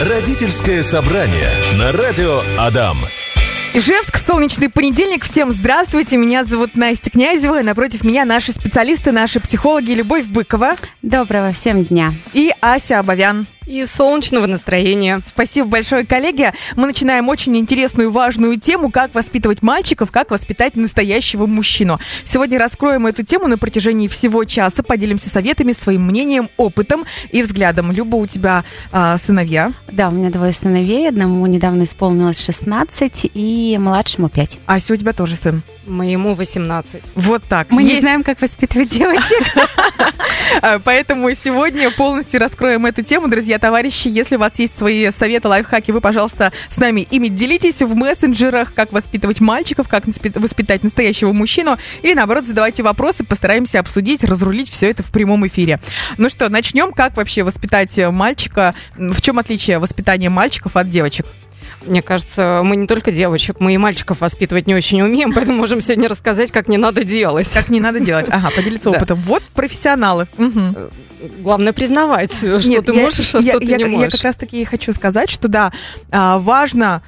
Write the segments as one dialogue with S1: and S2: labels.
S1: Родительское собрание на радио Адам.
S2: Ижевск, солнечный понедельник. Всем здравствуйте. Меня зовут Настя Князева. И напротив меня наши специалисты, наши психологи Любовь Быкова.
S3: Доброго всем дня.
S2: И Ася Абовян
S4: и солнечного настроения.
S2: Спасибо большое, коллеги. Мы начинаем очень интересную и важную тему, как воспитывать мальчиков, как воспитать настоящего мужчину. Сегодня раскроем эту тему на протяжении всего часа, поделимся советами, своим мнением, опытом и взглядом. Люба, у тебя а, сыновья?
S3: Да, у меня двое сыновей. Одному недавно исполнилось 16 и младшему 5.
S2: Ася, у тебя тоже сын?
S4: Моему 18.
S2: Вот так.
S3: Мы Есть... не знаем, как воспитывать девочек.
S2: Поэтому сегодня полностью раскроем эту тему. Друзья, товарищи, если у вас есть свои советы, лайфхаки, вы, пожалуйста, с нами ими делитесь в мессенджерах, как воспитывать мальчиков, как воспитать настоящего мужчину. Или, наоборот, задавайте вопросы, постараемся обсудить, разрулить все это в прямом эфире. Ну что, начнем. Как вообще воспитать мальчика? В чем отличие воспитания мальчиков от девочек?
S4: Мне кажется, мы не только девочек, мы и мальчиков воспитывать не очень умеем, поэтому можем сегодня рассказать, как не надо делать.
S2: Как не надо делать. Ага, поделиться опытом. Вот профессионалы. Угу.
S4: Главное признавать, что Нет, ты я, можешь, а я, что я, ты не можешь.
S2: Я как раз таки хочу сказать, что да, а, важно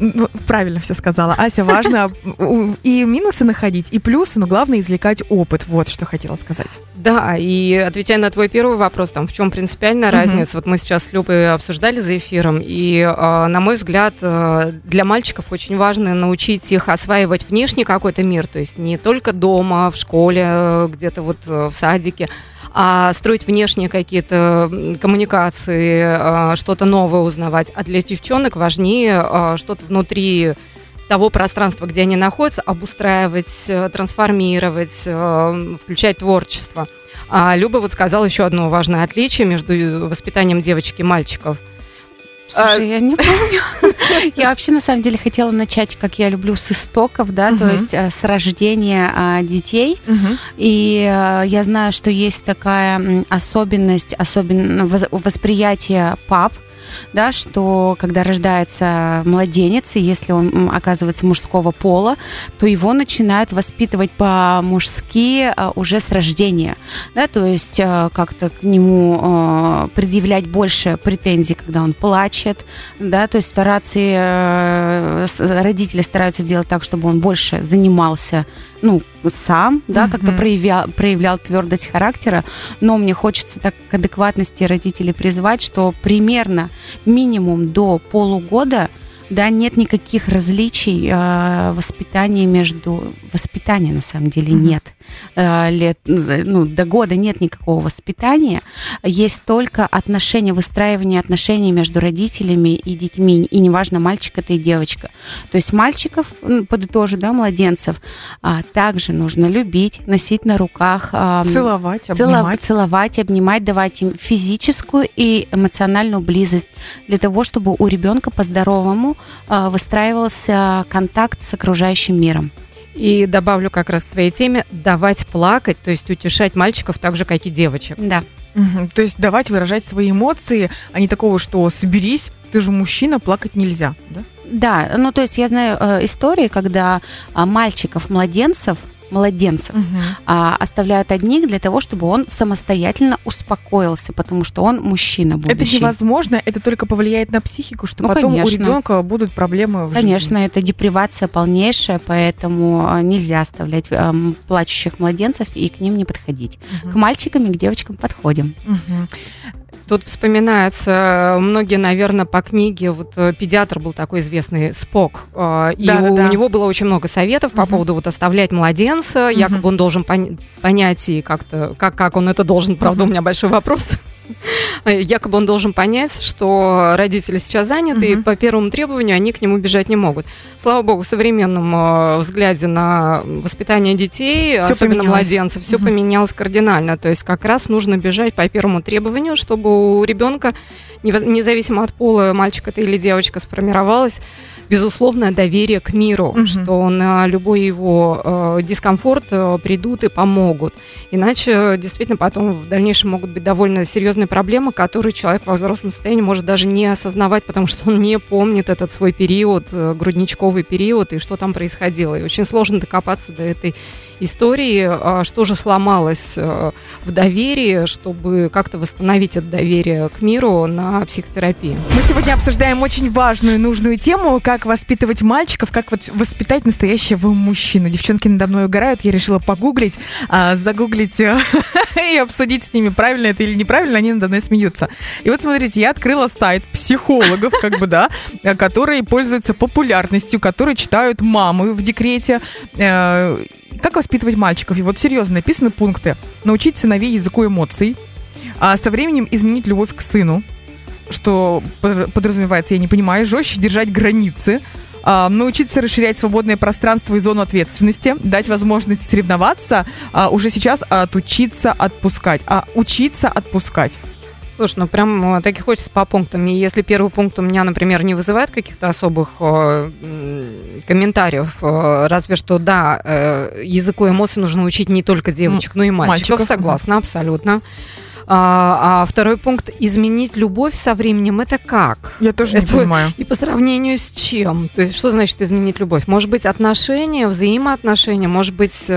S2: ну, правильно все сказала. Ася, важно и минусы находить, и плюсы, но главное извлекать опыт. Вот что хотела сказать.
S4: Да, и отвечая на твой первый вопрос, там, в чем принципиальная разница, вот мы сейчас с Любой обсуждали за эфиром, и, а, на мой взгляд, а, для мальчиков очень важно научить их осваивать внешний какой-то мир, то есть не только дома, в школе, где-то вот э, в садике, а строить внешние какие-то коммуникации, а, что-то новое узнавать. А для девчонок важнее а, что-то внутри того пространства, где они находятся, обустраивать, э, трансформировать, э, включать творчество. А Люба вот сказала еще одно важное отличие между воспитанием девочек и мальчиков –
S3: Слушай, а... я не помню. Я вообще, на самом деле, хотела начать, как я люблю, с истоков, да, то есть э, с рождения а, детей. И э, я знаю, что есть такая особенность, особенно восприятие пап, да, что когда рождается младенец, и если он оказывается мужского пола, то его начинают воспитывать по-мужски а, уже с рождения, да, то есть а, как-то к нему а, предъявлять больше претензий, когда он плачет, да, то есть стараться, э, родители стараются сделать так, чтобы он больше занимался, ну, сам, да, mm-hmm. как-то проявлял, проявлял твердость характера, но мне хочется так к адекватности родителей призвать, что примерно минимум до полугода да, нет никаких различий э, воспитания между... Воспитания, на самом деле, mm-hmm. нет. Э, лет, ну, до года нет никакого воспитания. Есть только отношения, выстраивание отношений между родителями и детьми. И неважно, мальчик это и девочка. То есть мальчиков, подытожу, да, младенцев, а, также нужно любить, носить на руках.
S2: А, целовать, обнимать.
S3: Целовать, обнимать, давать им физическую и эмоциональную близость для того, чтобы у ребенка по-здоровому а, выстраивался контакт с окружающим миром.
S4: И добавлю как раз к твоей теме давать плакать, то есть утешать мальчиков так же, как и девочек.
S3: Да.
S2: Угу. То есть давать выражать свои эмоции, а не такого, что соберись, ты же мужчина, плакать нельзя, да?
S3: Да, ну то есть я знаю э, истории, когда э, мальчиков, младенцев младенцев угу. а, оставляют одних для того, чтобы он самостоятельно успокоился, потому что он мужчина будущий.
S2: Это невозможно, это только повлияет на психику, что ну, потом конечно. у ребенка будут проблемы в
S3: Конечно,
S2: жизни.
S3: это депривация полнейшая, поэтому а, нельзя оставлять а, плачущих младенцев и к ним не подходить. Угу. К мальчикам и к девочкам подходим.
S4: Угу. Тут вспоминается, многие, наверное, по книге, вот э, педиатр был такой известный, Спок, э, и да, у, да. у него было очень много советов по угу. поводу вот оставлять младенца, угу. якобы он должен пон- понять и как-то, как, как он это должен, правда, угу. у меня большой вопрос. Якобы он должен понять, что родители сейчас заняты, угу. и по первому требованию они к нему бежать не могут. Слава богу, в современном э, взгляде на воспитание детей, все особенно младенцев, все угу. поменялось кардинально. То есть как раз нужно бежать по первому требованию, чтобы у ребенка, независимо от пола, мальчик это или девочка, сформировалась безусловное доверие к миру, угу. что на любой его э, дискомфорт э, придут и помогут. Иначе действительно потом в дальнейшем могут быть довольно серьезные проблемы, которые человек во взрослом состоянии может даже не осознавать, потому что он не помнит этот свой период, э, грудничковый период и что там происходило. И очень сложно докопаться до этой истории, а что же сломалось э, в доверии, чтобы как-то восстановить это доверие к миру на на психотерапии.
S2: Мы сегодня обсуждаем очень важную и нужную тему, как воспитывать мальчиков, как воспитать настоящего мужчину. Девчонки надо мной угорают, я решила погуглить, а, загуглить э, и обсудить с ними, правильно это или неправильно, они надо мной смеются. И вот смотрите, я открыла сайт психологов, как бы, да, которые пользуются популярностью, которые читают мамы в декрете, э, как воспитывать мальчиков? И вот серьезно написаны пункты. Научить сыновей языку эмоций, а со временем изменить любовь к сыну, что подразумевается, я не понимаю, жестче держать границы, а, научиться расширять свободное пространство и зону ответственности, дать возможность соревноваться, а, уже сейчас отучиться отпускать, а учиться отпускать.
S4: Слушай, ну прям э, таки хочется по пунктам. И если первый пункт у меня, например, не вызывает каких-то особых э, комментариев, э, разве что, да, э, языку эмоций нужно учить не только девочек, но и мальчиков. мальчиков. Согласна, абсолютно. А, а второй пункт изменить любовь со временем это как?
S2: Я тоже
S4: это,
S2: не понимаю.
S4: И по сравнению с чем? То есть что значит изменить любовь? Может быть отношения, взаимоотношения, может быть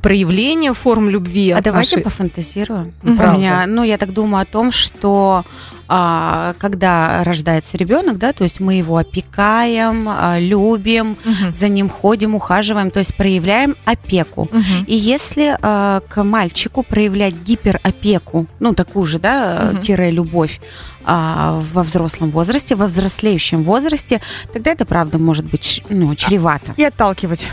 S4: проявление форм любви.
S3: А давайте нашей... пофантазируем. Угу. У меня, ну, я так думаю о том, что а, когда рождается ребенок, да, то есть мы его опекаем, а, любим, угу. за ним ходим, ухаживаем, то есть проявляем опеку. Угу. И если а, к мальчику проявлять гиперопеку, ну, такую же, да, угу. тире любовь а, во взрослом возрасте, во взрослеющем возрасте, тогда это правда может быть ну, чревато.
S2: И отталкивать.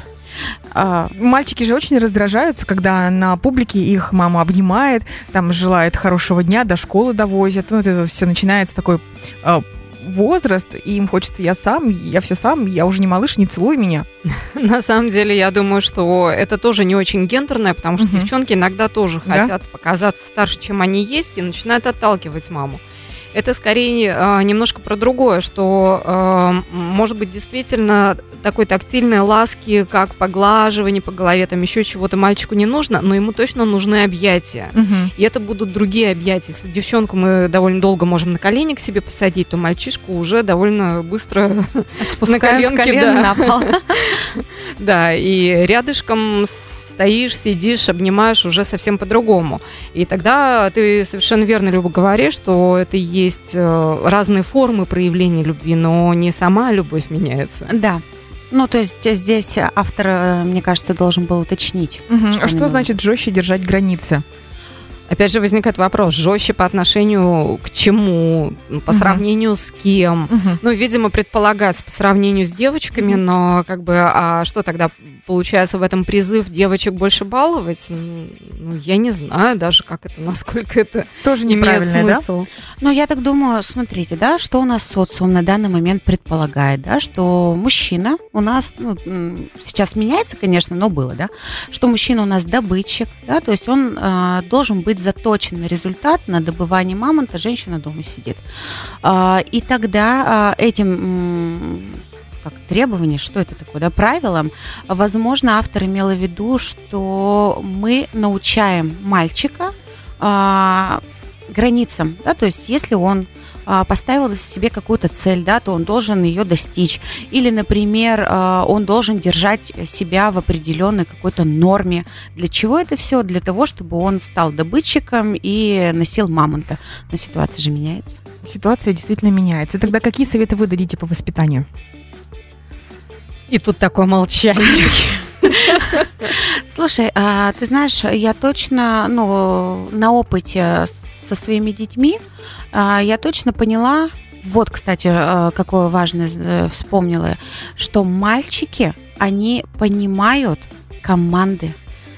S2: А, мальчики же очень раздражаются, когда на публике их мама обнимает, там желает хорошего дня, до школы довозят. Ну, это все начинается такой а, возраст, и им хочется я сам, я все сам, я уже не малыш, не целуй меня.
S4: На самом деле, я думаю, что это тоже не очень гендерное, потому что угу. девчонки иногда тоже да? хотят показаться старше, чем они есть, и начинают отталкивать маму это скорее э, немножко про другое, что э, может быть действительно такой тактильной ласки, как поглаживание по голове, там еще чего-то мальчику не нужно, но ему точно нужны объятия. Угу. И это будут другие объятия. Если девчонку мы довольно долго можем на колени к себе посадить, то мальчишку уже довольно быстро
S3: Спускаем на коленке. да. на пол.
S4: Да, и рядышком стоишь, сидишь, обнимаешь уже совсем по-другому. И тогда ты совершенно верно, Люба, говоришь, что это есть э, разные формы проявления любви, но не сама любовь меняется.
S3: Да. Ну, то есть здесь автор, э, мне кажется, должен был уточнить.
S2: Угу. Что а что значит жестче держать границы?
S4: Опять же возникает вопрос, жестче по отношению к чему, по сравнению с кем. Угу. Ну, видимо, предполагается по сравнению с девочками, угу. но как бы, а что тогда получается в этом призыв девочек больше баловать? Ну, я не знаю даже, как это, насколько это
S2: тоже имеет смысл.
S3: Да? Ну, я так думаю, смотрите, да, что у нас социум на данный момент предполагает, да, что мужчина у нас, ну, сейчас меняется, конечно, но было, да, что мужчина у нас добытчик, да, то есть он э, должен быть заточен результат, на добывание мамонта, женщина дома сидит. А, и тогда а, этим как требование, что это такое, да, правилом, возможно, автор имел в виду, что мы научаем мальчика а, границам, да, то есть если он а, поставил себе какую-то цель, да, то он должен ее достичь. Или, например, а, он должен держать себя в определенной какой-то норме. Для чего это все? Для того, чтобы он стал добытчиком и носил мамонта. Но ситуация же меняется.
S2: Ситуация действительно меняется. Тогда какие советы вы дадите по воспитанию?
S4: И тут такое молчание.
S3: Слушай, а, ты знаешь, я точно, ну, на опыте со своими детьми а, я точно поняла, вот, кстати, а, какое важное э, вспомнила, что мальчики, они понимают команды.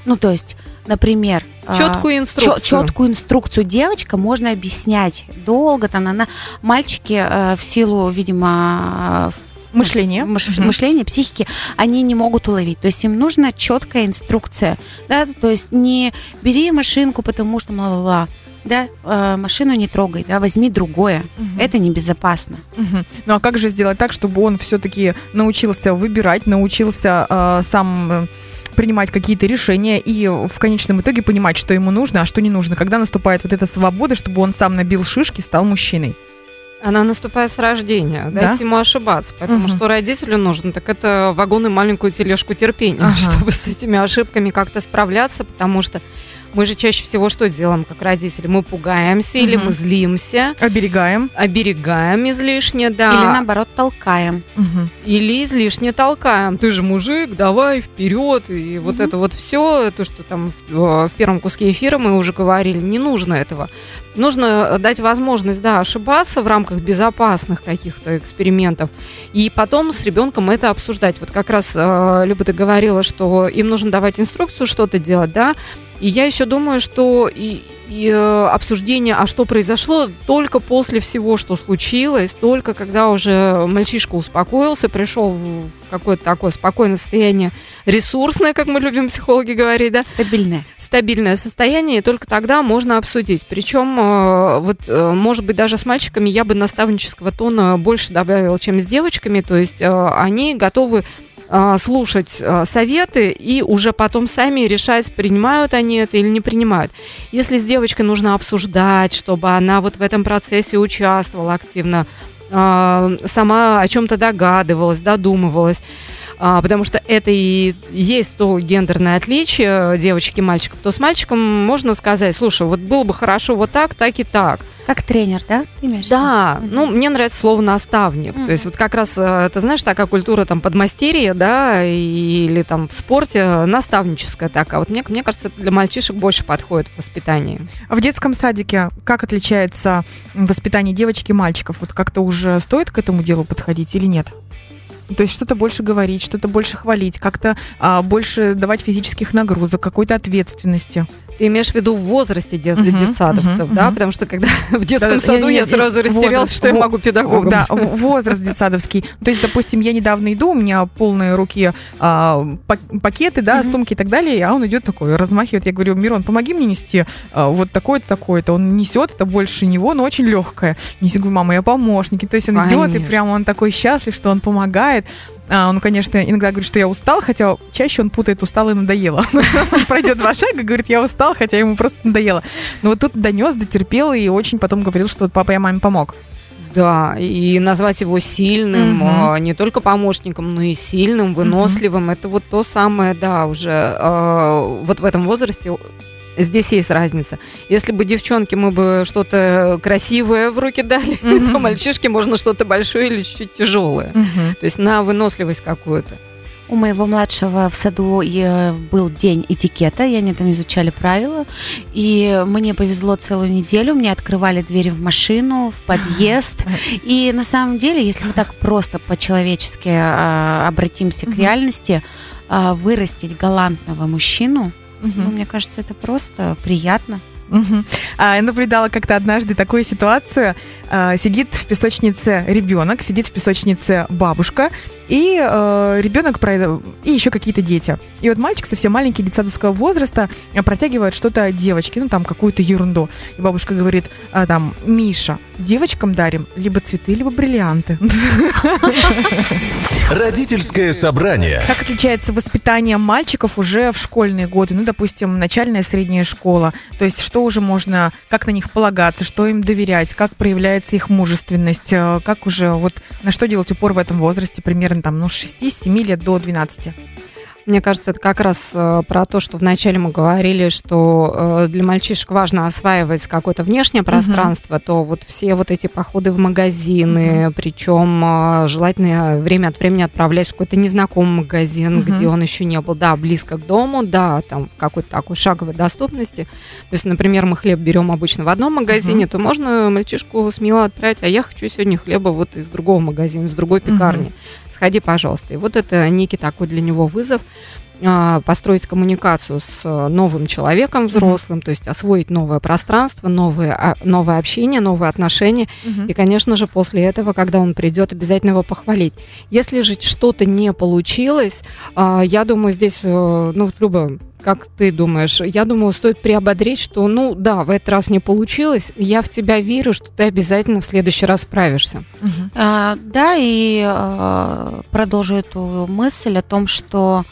S3: Ну, то есть, например,
S4: а, четкую инструкцию.
S3: Четкую инструкцию девочка можно объяснять долго. Там она, мальчики в силу, видимо,
S2: мышления,
S3: мыш, угу. мышления, психики, они не могут уловить. То есть им нужна четкая инструкция, да, то есть не бери машинку, потому что мало да, э, машину не трогай, да, возьми другое. Угу. Это небезопасно.
S2: Угу. Ну а как же сделать так, чтобы он все-таки научился выбирать, научился э, сам э, принимать какие-то решения и в конечном итоге понимать, что ему нужно, а что не нужно. Когда наступает вот эта свобода, чтобы он сам набил шишки, стал мужчиной?
S4: Она наступает с рождения. Да? Дайте ему ошибаться. Поэтому угу. что родителю нужно, так это вагон и маленькую тележку терпения, ага. чтобы с этими ошибками как-то справляться, потому что Мы же чаще всего что делаем, как родители? Мы пугаемся угу. или мы злимся.
S2: Оберегаем.
S4: Оберегаем излишне, да.
S3: Или наоборот толкаем.
S4: Угу. Или излишне толкаем. Ты же мужик, давай вперед. И угу. вот это вот все, то, что там в, в первом куске эфира мы уже говорили, не нужно этого. Нужно дать возможность, да, ошибаться в рамках безопасных каких-то экспериментов. И потом с ребенком это обсуждать. Вот как раз э, Люба, ты говорила, что им нужно давать инструкцию что-то делать, да, и я еще думаю, что и, и э, обсуждение, а что произошло, только после всего, что случилось, только когда уже мальчишка успокоился, пришел в какое-то такое спокойное состояние, ресурсное, как мы любим психологи говорить, да?
S3: Стабильное.
S4: Стабильное состояние, и только тогда можно обсудить. Причем, э, вот, э, может быть, даже с мальчиками я бы наставнического тона больше добавила, чем с девочками, то есть они готовы слушать а, советы и уже потом сами решать, принимают они это или не принимают. Если с девочкой нужно обсуждать, чтобы она вот в этом процессе участвовала активно, а, сама о чем-то догадывалась, додумывалась, потому что это и есть то гендерное отличие девочки и мальчиков, то с мальчиком можно сказать, слушай, вот было бы хорошо вот так, так и так.
S3: Как тренер, да?
S4: Ты имеешь да, mm-hmm. ну, мне нравится слово наставник. Mm-hmm. То есть вот как раз, э, ты знаешь, такая культура там подмастерья, да, или там в спорте наставническая такая. Вот мне, мне кажется, для мальчишек больше подходит в воспитании.
S2: А в детском садике как отличается воспитание девочки и мальчиков? Вот как-то уже стоит к этому делу подходить или нет? То есть что-то больше говорить, что-то больше хвалить, как-то а, больше давать физических нагрузок, какой-то ответственности.
S4: Ты имеешь в виду в возрасте дет, uh-huh, детсадовцев, uh-huh, да? Uh-huh. Потому что когда в детском да, саду я, я, я сразу растерялась, что я могу педагогом.
S2: Да, возраст детсадовский. То есть, допустим, я недавно иду, у меня полные руки а, пакеты, да, uh-huh. сумки и так далее, а он идет такой, размахивает. Я говорю, Мирон, помоги мне нести а, вот такое-то, такое-то. Он несет, это больше него, но очень легкое. Не говорю, мама, я помощник. то есть он Конечно. идет, и прямо он такой счастлив, что он помогает. А, он, конечно, иногда говорит, что я устал, хотя чаще он путает устал и надоело. Он пройдет два шага, говорит, я устал, хотя ему просто надоело. Но вот тут донес, дотерпел и очень потом говорил, что папа, я маме помог.
S4: Да, и назвать его сильным, угу. не только помощником, но и сильным, выносливым, угу. это вот то самое, да, уже э, вот в этом возрасте Здесь есть разница. Если бы девчонки мы бы что-то красивое в руки дали, mm-hmm. то мальчишке можно что-то большое или чуть-чуть тяжелое. Mm-hmm. То есть на выносливость какую-то.
S3: У моего младшего в саду был день этикета, и они там изучали правила. И мне повезло целую неделю. Мне открывали двери в машину, в подъезд. И на самом деле, если мы так просто по-человечески а, обратимся к реальности, а, вырастить галантного мужчину – Угу. Ну, мне кажется, это просто приятно.
S2: Угу. А, я наблюдала как-то однажды такую ситуацию. А, сидит в песочнице ребенок, сидит в песочнице бабушка, и э, ребенок и еще какие-то дети. И вот мальчик совсем маленький, детсадовского возраста, протягивает что-то девочке, ну там какую-то ерунду. И бабушка говорит, а, там, Миша, девочкам дарим либо цветы, либо бриллианты.
S1: Родительское собрание.
S2: Как отличается воспитание мальчиков уже в школьные годы? Ну, допустим, начальная, средняя школа. То есть что уже можно, как на них полагаться, что им доверять, как проявляется их мужественность, э, как уже вот на что делать упор в этом возрасте примерно там, ну, с 6-7 лет до 12?
S4: Мне кажется, это как раз э, про то, что вначале мы говорили, что э, для мальчишек важно осваивать какое-то внешнее пространство, uh-huh. то вот все вот эти походы в магазины, uh-huh. причем э, желательно время от времени отправлять в какой-то незнакомый магазин, uh-huh. где он еще не был, да, близко к дому, да, там в какой-то такой шаговой доступности. То есть, например, мы хлеб берем обычно в одном магазине, uh-huh. то можно мальчишку смело отправить, а я хочу сегодня хлеба вот из другого магазина, из другой пекарни. Uh-huh сходи, пожалуйста. И вот это некий такой для него вызов а, построить коммуникацию с новым человеком взрослым, mm-hmm. то есть освоить новое пространство, новое, а, новое общение, новые отношения. Mm-hmm. И, конечно же, после этого, когда он придет, обязательно его похвалить. Если же что-то не получилось, а, я думаю, здесь, э, ну, Люба, как ты думаешь? Я думаю, стоит приободрить, что, ну, да, в этот раз не получилось. Я в тебя верю, что ты обязательно в следующий раз справишься.
S3: Угу. А, да, и а, продолжу эту мысль о том, что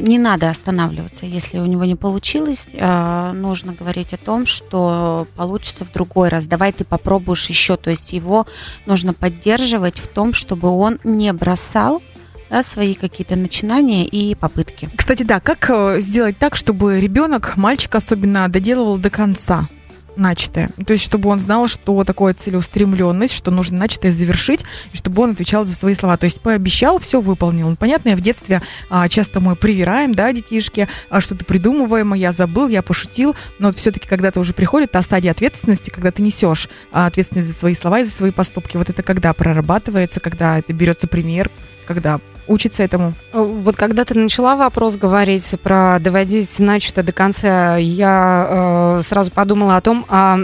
S3: не надо останавливаться, если у него не получилось. А, нужно говорить о том, что получится в другой раз. Давай ты попробуешь еще. То есть его нужно поддерживать в том, чтобы он не бросал да, свои какие-то начинания и попытки.
S2: Кстати, да, как э, сделать так, чтобы ребенок, мальчик особенно, доделывал до конца? начатое. То есть, чтобы он знал, что такое целеустремленность, что нужно начатое завершить, и чтобы он отвечал за свои слова. То есть, пообещал, все выполнил. Ну, понятно, я в детстве а, часто мы привираем, да, детишки, а, что-то придумываем, я забыл, я пошутил, но вот все-таки, когда ты уже приходит та стадия ответственности, когда ты несешь а, ответственность за свои слова и за свои поступки, вот это когда прорабатывается, когда это берется пример, когда учится этому?
S4: Э, вот когда ты начала вопрос говорить про доводить начатое до конца, я э, сразу подумала о том, а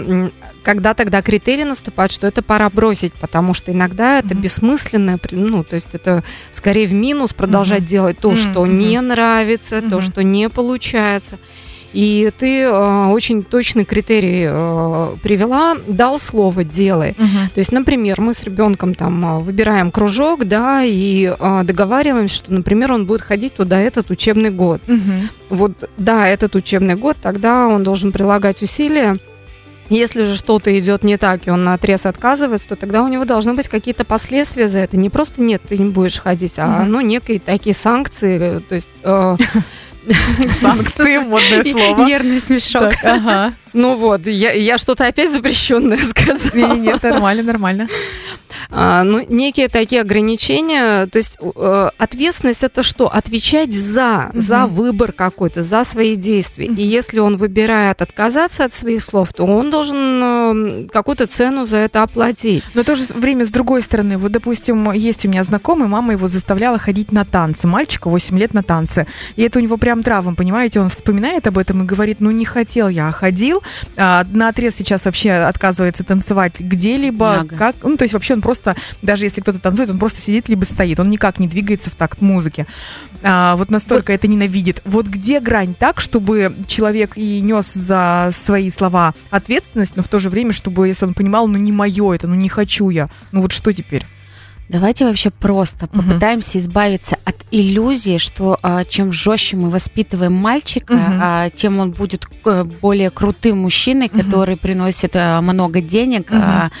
S4: когда тогда критерий наступает, что это пора бросить, потому что иногда это mm-hmm. бессмысленное, ну, то есть это скорее в минус продолжать mm-hmm. делать то, mm-hmm. что не нравится, mm-hmm. то, что не получается. И ты э, очень точный критерий э, привела, дал слово делай. Угу. То есть, например, мы с ребенком там э, выбираем кружок, да, и э, договариваемся, что, например, он будет ходить туда этот учебный год. Угу. Вот, да, этот учебный год, тогда он должен прилагать усилия. Если же что-то идет не так, и он на отрез отказывается, то тогда у него должны быть какие-то последствия за это. Не просто нет, ты не будешь ходить, а ну, некие такие санкции. Э, то есть э,
S2: Санкции, модное слово.
S3: Нервный смешок.
S4: ага. Ну вот, я, я что-то опять запрещенное сказала.
S2: Нет, нет, нормально, нормально.
S4: А, ну, некие такие ограничения. То есть э, ответственность это что? Отвечать за, угу. за выбор какой-то, за свои действия. Угу. И если он выбирает отказаться от своих слов, то он должен э, какую-то цену за это оплатить.
S2: Но в то же время, с другой стороны, вот, допустим, есть у меня знакомый, мама его заставляла ходить на танцы. Мальчика 8 лет на танцы. И это у него прям травма, понимаете? Он вспоминает об этом и говорит, ну не хотел я, а ходил. А, на отрез сейчас вообще отказывается танцевать где-либо. Как, ну, то есть вообще он просто, даже если кто-то танцует, он просто сидит либо стоит. Он никак не двигается в такт музыки. А, вот настолько вот. это ненавидит. Вот где грань так, чтобы человек и нес за свои слова ответственность, но в то же время, чтобы, если он понимал, ну не мое это, ну не хочу я, ну вот что теперь?
S3: Давайте вообще просто угу. попытаемся избавиться от иллюзии, что а, чем жестче мы воспитываем мальчика, угу. а, тем он будет э, более крутым мужчиной, угу. который приносит а, много денег, угу. а,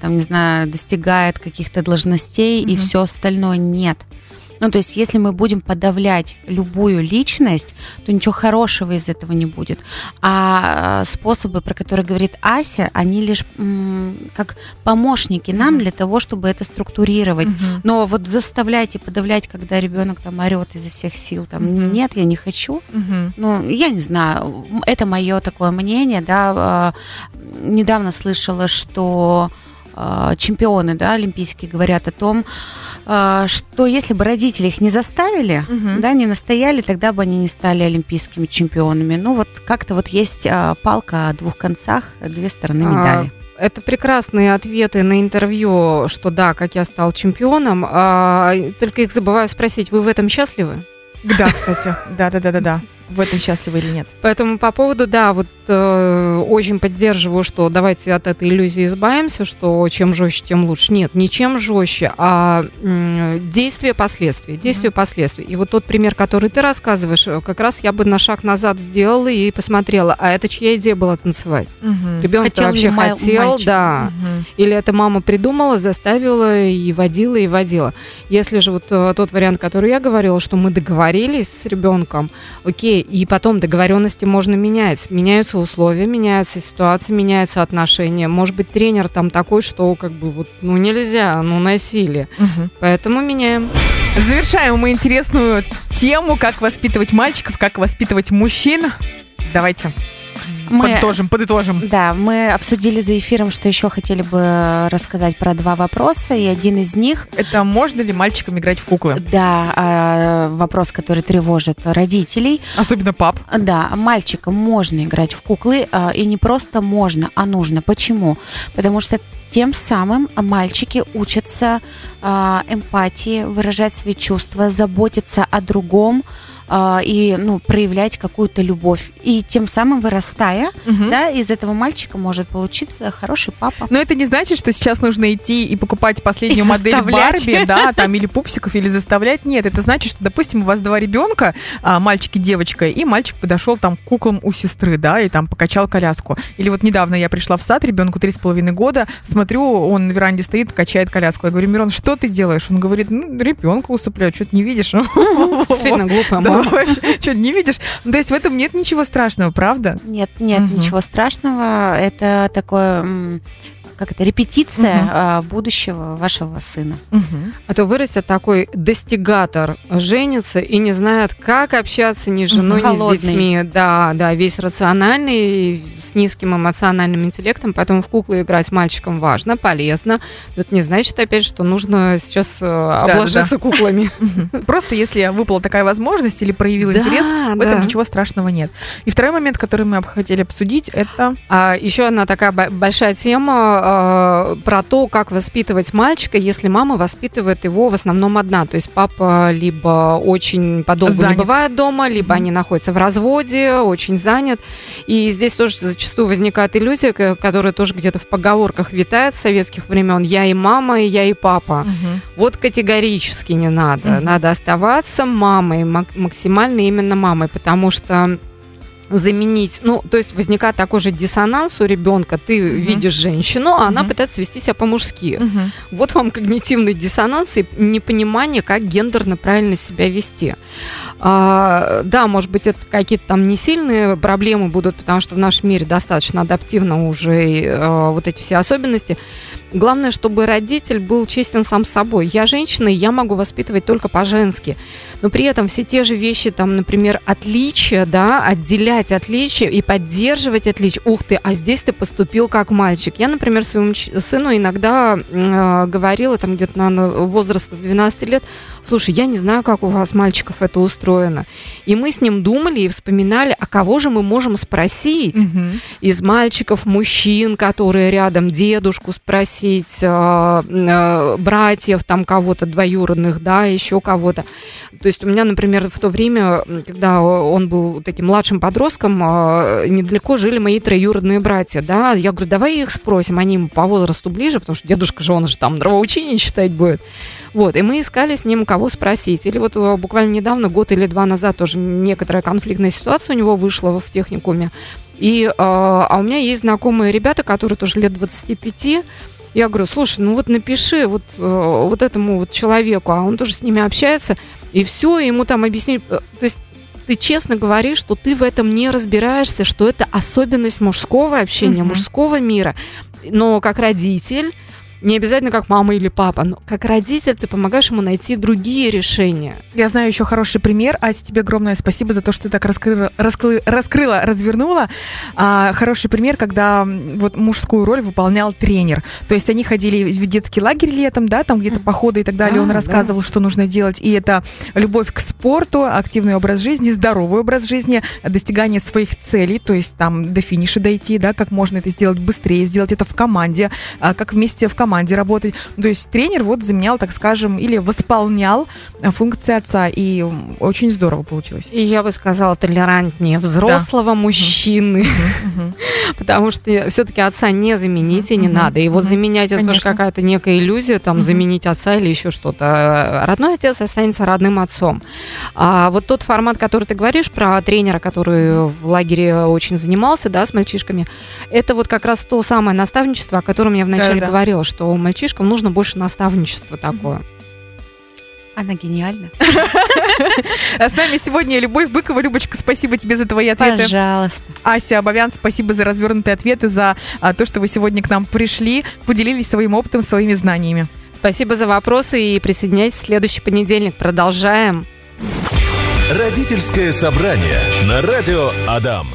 S3: там, не знаю, достигает каких-то должностей угу. и все остальное. Нет. Ну, то есть, если мы будем подавлять любую личность, то ничего хорошего из этого не будет. А способы, про которые говорит Ася, они лишь как помощники нам для того, чтобы это структурировать. Но вот заставлять и подавлять, когда ребенок там орет изо всех сил, там, нет, я не хочу. Ну, я не знаю, это мое такое мнение, да. А, недавно слышала, что а, чемпионы да, олимпийские говорят о том, а, что если бы родители их не заставили, угу. да, не настояли, тогда бы они не стали олимпийскими чемпионами. Ну вот как-то вот есть а, палка о двух концах, две стороны медали.
S4: А, это прекрасные ответы на интервью, что да, как я стал чемпионом. А, только их забываю спросить, вы в этом счастливы?
S2: Да, кстати. Да, да, да, да, да в этом счастливы или нет.
S4: Поэтому по поводу, да, вот э, очень поддерживаю, что давайте от этой иллюзии избавимся, что чем жестче, тем лучше. Нет, не чем жестче, а э, действие последствий, действие mm-hmm. последствий. И вот тот пример, который ты рассказываешь, э, как раз я бы на шаг назад сделала и посмотрела, а это чья идея была танцевать? Mm-hmm. Ребенок вообще хотел, мальчик. да. Mm-hmm. Или это мама придумала, заставила и водила, и водила. Если же вот э, тот вариант, который я говорила, что мы договорились с ребенком, окей, и потом договоренности можно менять. Меняются условия, меняется ситуация, меняются отношения. Может быть, тренер там такой, что как бы вот, ну нельзя, ну насилие. Угу. Поэтому меняем.
S2: Завершаем мы интересную тему, как воспитывать мальчиков, как воспитывать мужчин. Давайте мы, подытожим, подытожим.
S3: Да, мы обсудили за эфиром, что еще хотели бы рассказать про два вопроса, и один из них...
S2: Это можно ли мальчикам играть в куклы?
S3: Да, а, вопрос, который тревожит родителей.
S2: Особенно пап.
S3: Да, мальчикам можно играть в куклы, а, и не просто можно, а нужно. Почему? Потому что тем самым мальчики учатся эмпатии, выражать свои чувства, заботиться о другом, э, и ну, проявлять какую-то любовь. И тем самым вырастая, угу. да, из этого мальчика может получиться хороший папа.
S2: Но это не значит, что сейчас нужно идти и покупать последнюю и модель Барби, да, там, или пупсиков, или заставлять. Нет, это значит, что, допустим, у вас два ребенка, а, мальчик и девочка, и мальчик подошел там к куклам у сестры, да, и там покачал коляску. Или вот недавно я пришла в сад, ребенку три с половиной года, смотрю, он на веранде стоит, качает коляску. Я говорю, Мирон, что ты делаешь? Он говорит, ну, ребенка усыпляю, что-то не видишь.
S4: Действительно глупая мама.
S2: Что-то не видишь. То есть в этом нет ничего страшного, правда?
S3: Нет, нет, ничего страшного. Это такое как это, репетиция угу. будущего вашего сына.
S4: Угу. А то вырастет такой достигатор, женится и не знает, как общаться ни с женой, угу. ни с детьми. Да, да, весь рациональный, с низким эмоциональным интеллектом, поэтому в куклы играть мальчикам важно, полезно. Но это не значит, опять, что нужно сейчас э, обложиться да, да. куклами.
S2: Просто если выпала такая возможность или проявил интерес, в этом ничего страшного нет. И второй момент, который мы хотели обсудить, это...
S4: А, еще одна такая большая тема э, про то, как воспитывать мальчика, если мама воспитывает его в основном одна. То есть папа либо очень подолгу занят. не бывает дома, либо mm-hmm. они находятся в разводе, очень занят. И здесь тоже зачастую возникает иллюзия, которая тоже где-то в поговорках витает с советских времен. Я и мама, и я и папа. Mm-hmm. Вот категорически не надо. Mm-hmm. Надо оставаться мамой, максимально именно мамой, потому что заменить, ну, то есть возникает такой же диссонанс у ребенка. Ты угу. видишь женщину, а угу. она пытается вести себя по-мужски. Угу. Вот вам когнитивный диссонанс и непонимание, как гендерно правильно себя вести. А, да, может быть, это какие-то там не сильные проблемы будут, потому что в нашем мире достаточно адаптивно уже а, вот эти все особенности. Главное, чтобы родитель был честен сам собой. Я женщина, и я могу воспитывать только по-женски. Но при этом все те же вещи, там, например, отличия, да, отделять отличия и поддерживать отличия. Ух ты, а здесь ты поступил как мальчик. Я, например, своему сыну иногда э, говорила, там, где-то на возраст с 12 лет, слушай, я не знаю, как у вас, мальчиков, это устроено. И мы с ним думали и вспоминали, а кого же мы можем спросить угу. из мальчиков, мужчин, которые рядом, дедушку спросить, пригласить э, э, братьев, там кого-то двоюродных, да, еще кого-то. То есть у меня, например, в то время, когда он был таким младшим подростком, э, недалеко жили мои троюродные братья, да, я говорю, давай их спросим, они ему по возрасту ближе, потому что дедушка же, он же там нравоучение читать будет. Вот, и мы искали с ним, кого спросить. Или вот э, буквально недавно, год или два назад, тоже некоторая конфликтная ситуация у него вышла в техникуме. И, э, а у меня есть знакомые ребята, которые тоже лет 25, я говорю, слушай, ну вот напиши вот, э, вот этому вот человеку, а он тоже с ними общается, и все, ему там объяснить. Э, то есть ты честно говоришь, что ты в этом не разбираешься, что это особенность мужского общения, угу. мужского мира. Но как родитель не обязательно как мама или папа, но как родитель ты помогаешь ему найти другие решения.
S2: Я знаю еще хороший пример. Ася, тебе огромное спасибо за то, что ты так раскрыла, раскрыла, раскрыла развернула. А, хороший пример, когда вот мужскую роль выполнял тренер. То есть они ходили в детский лагерь летом, да, там где-то походы и так далее. А, Он рассказывал, да. что нужно делать. И это любовь к спорту, активный образ жизни, здоровый образ жизни, достигание своих целей, то есть там до финиша дойти, да, как можно это сделать быстрее, сделать это в команде, а, как вместе в команде команде работать. То есть тренер вот заменял, так скажем, или восполнял э, функции отца, и очень здорово получилось.
S4: И я бы сказала, толерантнее взрослого да. мужчины, потому что все-таки отца не заменить и не надо. Его заменять это тоже какая-то некая иллюзия, там заменить отца или еще что-то. Родной отец останется родным отцом. А вот тот формат, который ты говоришь про тренера, который в лагере очень занимался, да, с мальчишками, это вот как раз то самое наставничество, о котором я вначале говорила, что что мальчишкам нужно больше наставничества такое.
S3: Она гениальна.
S2: А с нами сегодня Любовь Быкова. Любочка, спасибо тебе за твои ответы.
S3: Пожалуйста.
S2: Ася Абовян, спасибо за развернутые ответы, за а, то, что вы сегодня к нам пришли, поделились своим опытом, своими знаниями.
S4: Спасибо за вопросы и присоединяйтесь в следующий понедельник. Продолжаем.
S1: Родительское собрание на радио Адам.